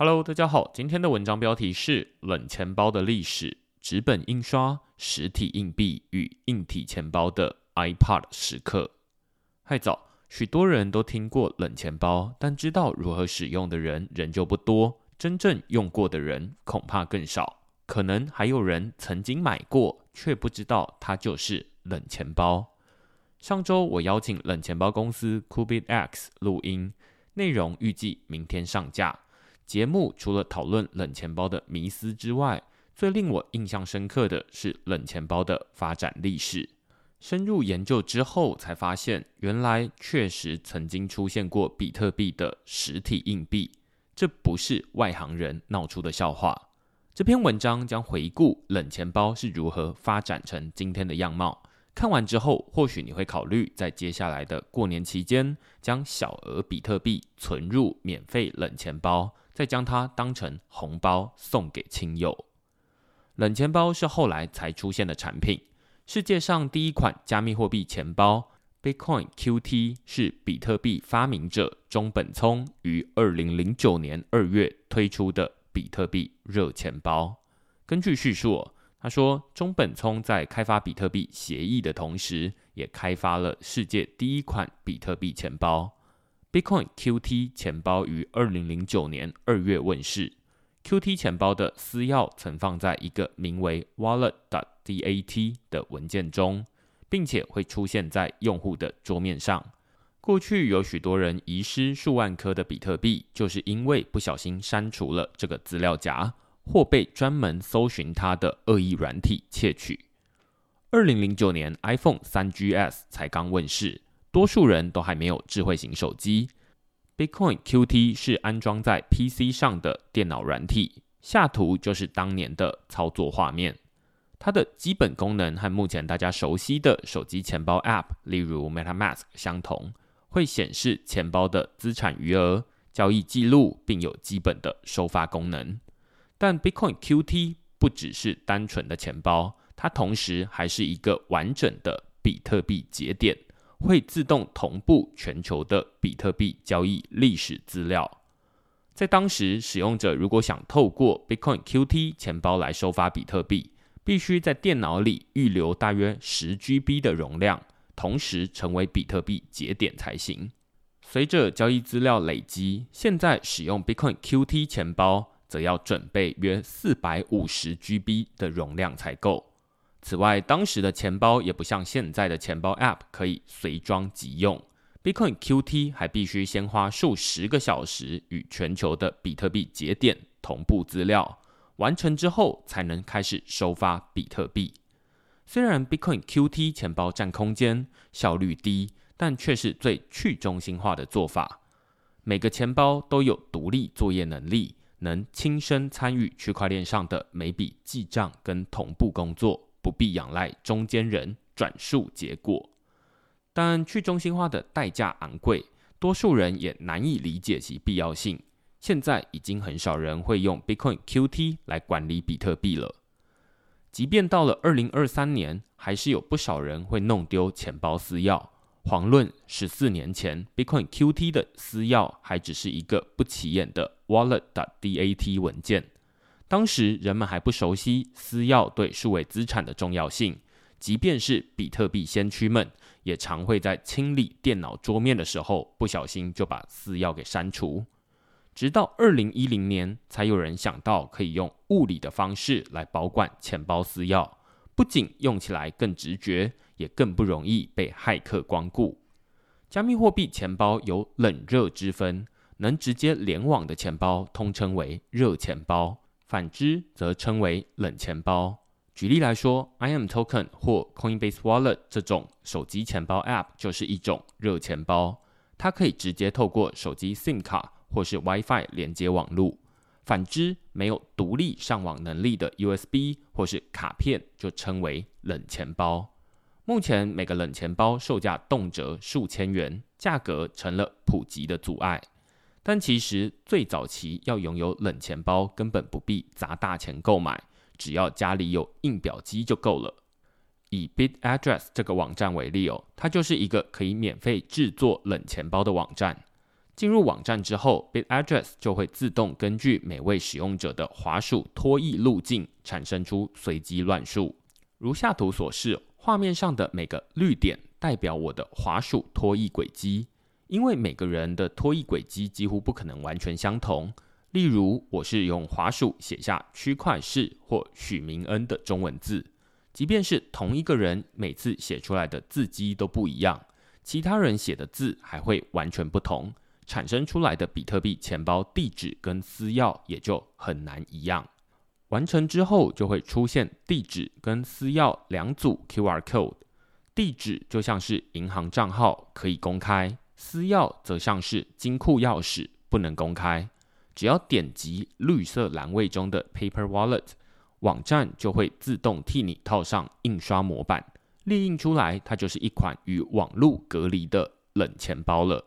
Hello，大家好，今天的文章标题是“冷钱包的历史：纸本印刷、实体硬币与硬体钱包的 iPod 时刻”。嗨早，许多人都听过冷钱包，但知道如何使用的人仍旧不多，真正用过的人恐怕更少。可能还有人曾经买过，却不知道它就是冷钱包。上周我邀请冷钱包公司 Cubit X 录音，内容预计明天上架。节目除了讨论冷钱包的迷思之外，最令我印象深刻的是冷钱包的发展历史。深入研究之后，才发现原来确实曾经出现过比特币的实体硬币，这不是外行人闹出的笑话。这篇文章将回顾冷钱包是如何发展成今天的样貌。看完之后，或许你会考虑在接下来的过年期间，将小额比特币存入免费冷钱包。再将它当成红包送给亲友。冷钱包是后来才出现的产品。世界上第一款加密货币钱包 Bitcoin QT 是比特币发明者中本聪于二零零九年二月推出的比特币热钱包。根据叙述，他说中本聪在开发比特币协议的同时，也开发了世界第一款比特币钱包。Bitcoin QT 钱包于二零零九年二月问世。QT 钱包的私钥存放在一个名为 Wallet.dat 的文件中，并且会出现在用户的桌面上。过去有许多人遗失数万颗的比特币，就是因为不小心删除了这个资料夹，或被专门搜寻它的恶意软体窃取。二零零九年 iPhone 三 GS 才刚问世。多数人都还没有智慧型手机。Bitcoin QT 是安装在 PC 上的电脑软体，下图就是当年的操作画面。它的基本功能和目前大家熟悉的手机钱包 App，例如 MetaMask 相同，会显示钱包的资产余额、交易记录，并有基本的收发功能。但 Bitcoin QT 不只是单纯的钱包，它同时还是一个完整的比特币节点。会自动同步全球的比特币交易历史资料。在当时，使用者如果想透过 Bitcoin QT 钱包来收发比特币，必须在电脑里预留大约十 GB 的容量，同时成为比特币节点才行。随着交易资料累积，现在使用 Bitcoin QT 钱包则要准备约四百五十 GB 的容量才够。此外，当时的钱包也不像现在的钱包 App 可以随装即用。Bitcoin QT 还必须先花数十个小时与全球的比特币节点同步资料，完成之后才能开始收发比特币。虽然 Bitcoin QT 钱包占空间、效率低，但却是最去中心化的做法。每个钱包都有独立作业能力，能亲身参与区块链上的每笔记账跟同步工作。不必仰赖中间人转述结果，但去中心化的代价昂贵，多数人也难以理解其必要性。现在已经很少人会用 Bitcoin QT 来管理比特币了。即便到了二零二三年，还是有不少人会弄丢钱包私钥。遑论十四年前，Bitcoin QT 的私钥还只是一个不起眼的 Wallet.dat 文件。当时人们还不熟悉私钥对数位资产的重要性，即便是比特币先驱们，也常会在清理电脑桌面的时候不小心就把私钥给删除。直到二零一零年，才有人想到可以用物理的方式来保管钱包私钥，不仅用起来更直觉，也更不容易被骇客光顾。加密货币钱包有冷热之分，能直接联网的钱包通称为热钱包。反之，则称为冷钱包。举例来说，i am Token 或 Coinbase Wallet 这种手机钱包 App 就是一种热钱包，它可以直接透过手机 SIM 卡或是 WiFi 连接网络。反之，没有独立上网能力的 USB 或是卡片就称为冷钱包。目前，每个冷钱包售价动辄数千元，价格成了普及的阻碍。但其实最早期要拥有冷钱包，根本不必砸大钱购买，只要家里有印表机就够了。以 Bit Address 这个网站为例哦，它就是一个可以免费制作冷钱包的网站。进入网站之后，BitAddress 就会自动根据每位使用者的滑鼠脱曳路径产生出随机乱数。如下图所示，画面上的每个绿点代表我的滑鼠脱曳轨迹。因为每个人的拖曳轨迹几乎不可能完全相同。例如，我是用滑鼠写下区块式或许明恩的中文字，即便是同一个人每次写出来的字迹都不一样，其他人写的字还会完全不同。产生出来的比特币钱包地址跟私钥也就很难一样。完成之后就会出现地址跟私钥两组 QR code。地址就像是银行账号可以公开，私钥则像是金库钥匙不能公开。只要点击绿色栏位中的 Paper Wallet，网站就会自动替你套上印刷模板，列印出来，它就是一款与网络隔离的冷钱包了。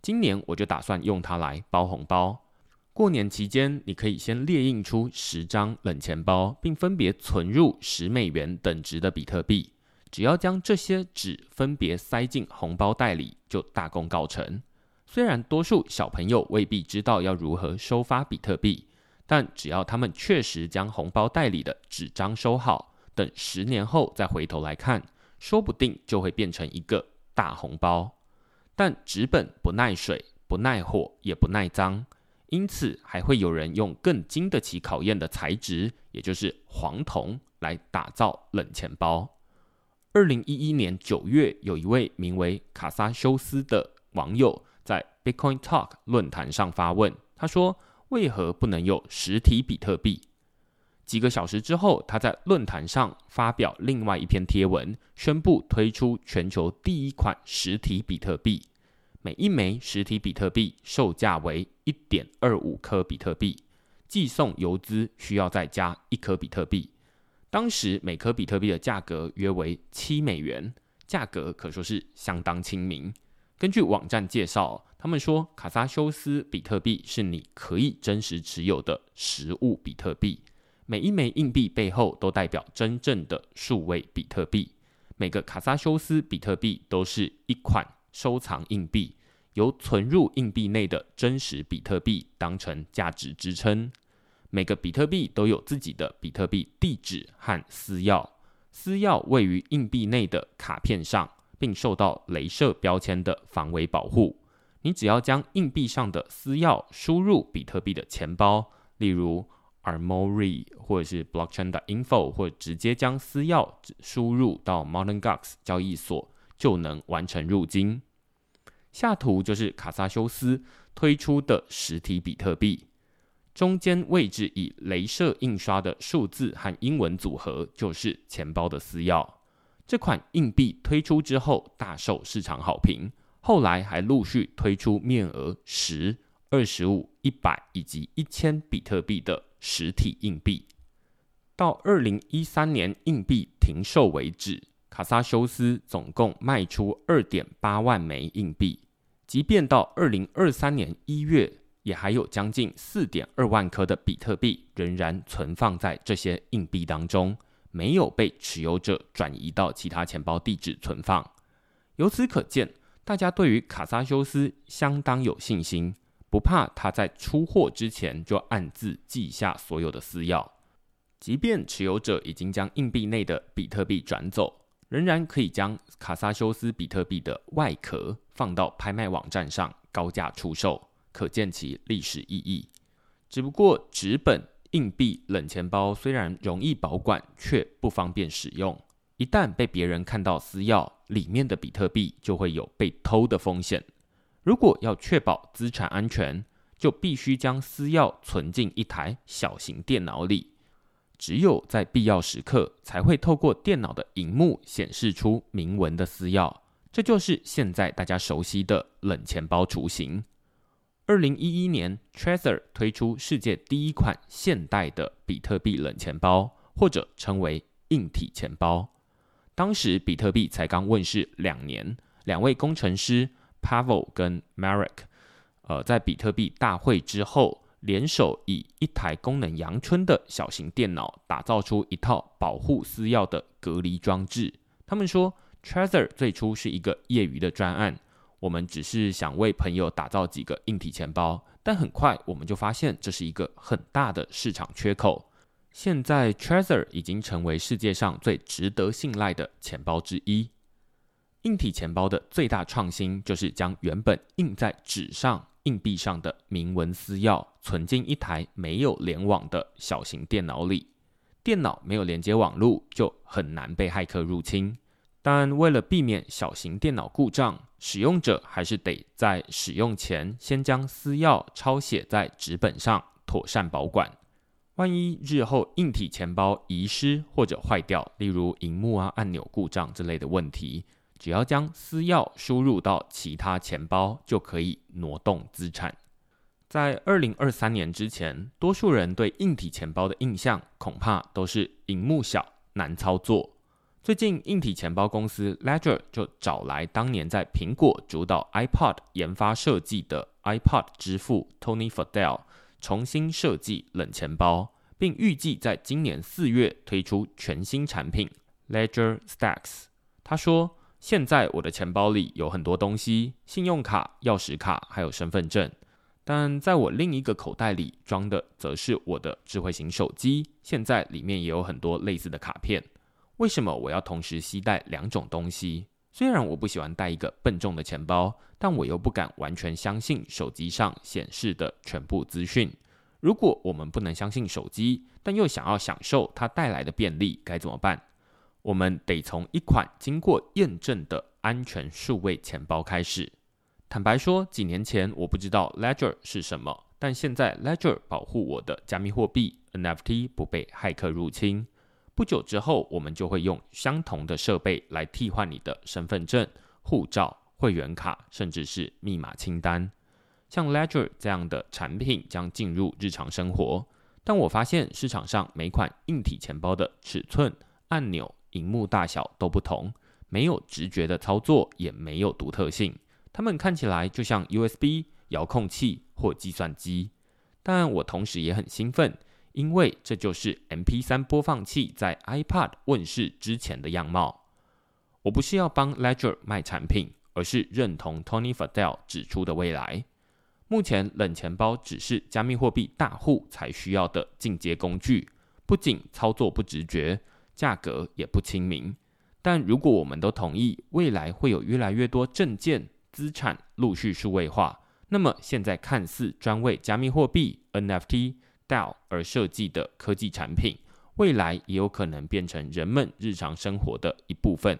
今年我就打算用它来包红包。过年期间，你可以先列印出十张冷钱包，并分别存入十美元等值的比特币。只要将这些纸分别塞进红包袋里，就大功告成。虽然多数小朋友未必知道要如何收发比特币，但只要他们确实将红包袋里的纸张收好，等十年后再回头来看，说不定就会变成一个大红包。但纸本不耐水、不耐火、也不耐脏，因此还会有人用更经得起考验的材质，也就是黄铜来打造冷钱包。二零一一年九月，有一位名为卡萨修斯的网友在 Bitcoin Talk 论坛上发问，他说：“为何不能有实体比特币？”几个小时之后，他在论坛上发表另外一篇贴文，宣布推出全球第一款实体比特币。每一枚实体比特币售价为一点二五颗比特币，寄送邮资需要再加一颗比特币。当时每颗比特币的价格约为七美元，价格可说是相当亲民。根据网站介绍，他们说卡萨修斯比特币是你可以真实持有的实物比特币。每一枚硬币背后都代表真正的数位比特币。每个卡萨修斯比特币都是一款收藏硬币，由存入硬币内的真实比特币当成价值支撑。每个比特币都有自己的比特币地址和私钥，私钥位于硬币内的卡片上，并受到镭射标签的防伪保护。你只要将硬币上的私钥输入比特币的钱包，例如。Armory 或者是 Blockchain 的 info，或直接将私钥输入到 Modern Gox 交易所，就能完成入金。下图就是卡萨修斯推出的实体比特币，中间位置以镭射印刷的数字和英文组合，就是钱包的私钥。这款硬币推出之后大受市场好评，后来还陆续推出面额十、二十五、一百以及一千比特币的。实体硬币到二零一三年硬币停售为止，卡萨修斯总共卖出二点八万枚硬币。即便到二零二三年一月，也还有将近四点二万颗的比特币仍然存放在这些硬币当中，没有被持有者转移到其他钱包地址存放。由此可见，大家对于卡萨修斯相当有信心。不怕他在出货之前就暗自记下所有的私钥，即便持有者已经将硬币内的比特币转走，仍然可以将卡萨修斯比特币的外壳放到拍卖网站上高价出售，可见其历史意义。只不过纸本硬币冷钱包虽然容易保管，却不方便使用。一旦被别人看到私钥，里面的比特币就会有被偷的风险。如果要确保资产安全，就必须将私钥存进一台小型电脑里。只有在必要时刻，才会透过电脑的荧幕显示出明文的私钥。这就是现在大家熟悉的冷钱包雏形。二零一一年，Trezor 推出世界第一款现代的比特币冷钱包，或者称为硬体钱包。当时比特币才刚问世两年，两位工程师。Pavel 跟 Marek，呃，在比特币大会之后，联手以一台功能阳春的小型电脑，打造出一套保护私钥的隔离装置。他们说，Trezor 最初是一个业余的专案，我们只是想为朋友打造几个硬体钱包，但很快我们就发现这是一个很大的市场缺口。现在 Trezor 已经成为世界上最值得信赖的钱包之一。硬体钱包的最大创新就是将原本印在纸上硬币上的铭文私钥存进一台没有联网的小型电脑里。电脑没有连接网络，就很难被骇客入侵。但为了避免小型电脑故障，使用者还是得在使用前先将私钥抄写在纸本上，妥善保管。万一日后硬体钱包遗失或者坏掉，例如荧幕啊、按钮故障之类的问题，只要将私钥输入到其他钱包，就可以挪动资产。在二零二三年之前，多数人对硬体钱包的印象恐怕都是荧幕小、难操作。最近，硬体钱包公司 Ledger 就找来当年在苹果主导 iPod 研发设计的 iPod 之父 Tony Fadell，重新设计冷钱包，并预计在今年四月推出全新产品 Ledger Stacks。他说：“现在我的钱包里有很多东西，信用卡、钥匙卡还有身份证，但在我另一个口袋里装的则是我的智慧型手机，现在里面也有很多类似的卡片。”为什么我要同时携带两种东西？虽然我不喜欢带一个笨重的钱包，但我又不敢完全相信手机上显示的全部资讯。如果我们不能相信手机，但又想要享受它带来的便利，该怎么办？我们得从一款经过验证的安全数位钱包开始。坦白说，几年前我不知道 Ledger 是什么，但现在 Ledger 保护我的加密货币 NFT 不被骇客入侵。不久之后，我们就会用相同的设备来替换你的身份证、护照、会员卡，甚至是密码清单。像 Ledger 这样的产品将进入日常生活，但我发现市场上每款硬体钱包的尺寸、按钮、荧幕大小都不同，没有直觉的操作，也没有独特性。它们看起来就像 USB 遥控器或计算机，但我同时也很兴奋。因为这就是 MP3 播放器在 iPad 问世之前的样貌。我不是要帮 Ledger 卖产品，而是认同 Tony Fadell 指出的未来。目前冷钱包只是加密货币大户才需要的进阶工具，不仅操作不直觉，价格也不亲民。但如果我们都同意未来会有越来越多证件资产陆续数位化，那么现在看似专为加密货币 NFT。而设计的科技产品，未来也有可能变成人们日常生活的一部分。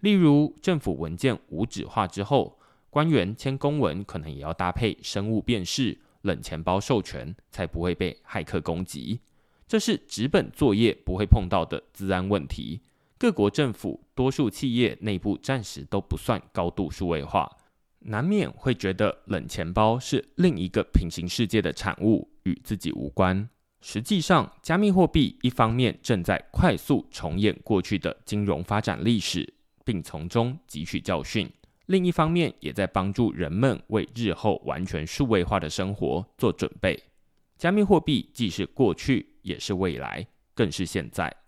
例如，政府文件无纸化之后，官员签公文可能也要搭配生物辨识、冷钱包授权，才不会被骇客攻击。这是纸本作业不会碰到的治安问题。各国政府、多数企业内部暂时都不算高度数位化。难免会觉得冷钱包是另一个平行世界的产物，与自己无关。实际上，加密货币一方面正在快速重演过去的金融发展历史，并从中汲取教训；另一方面，也在帮助人们为日后完全数位化的生活做准备。加密货币既是过去，也是未来，更是现在。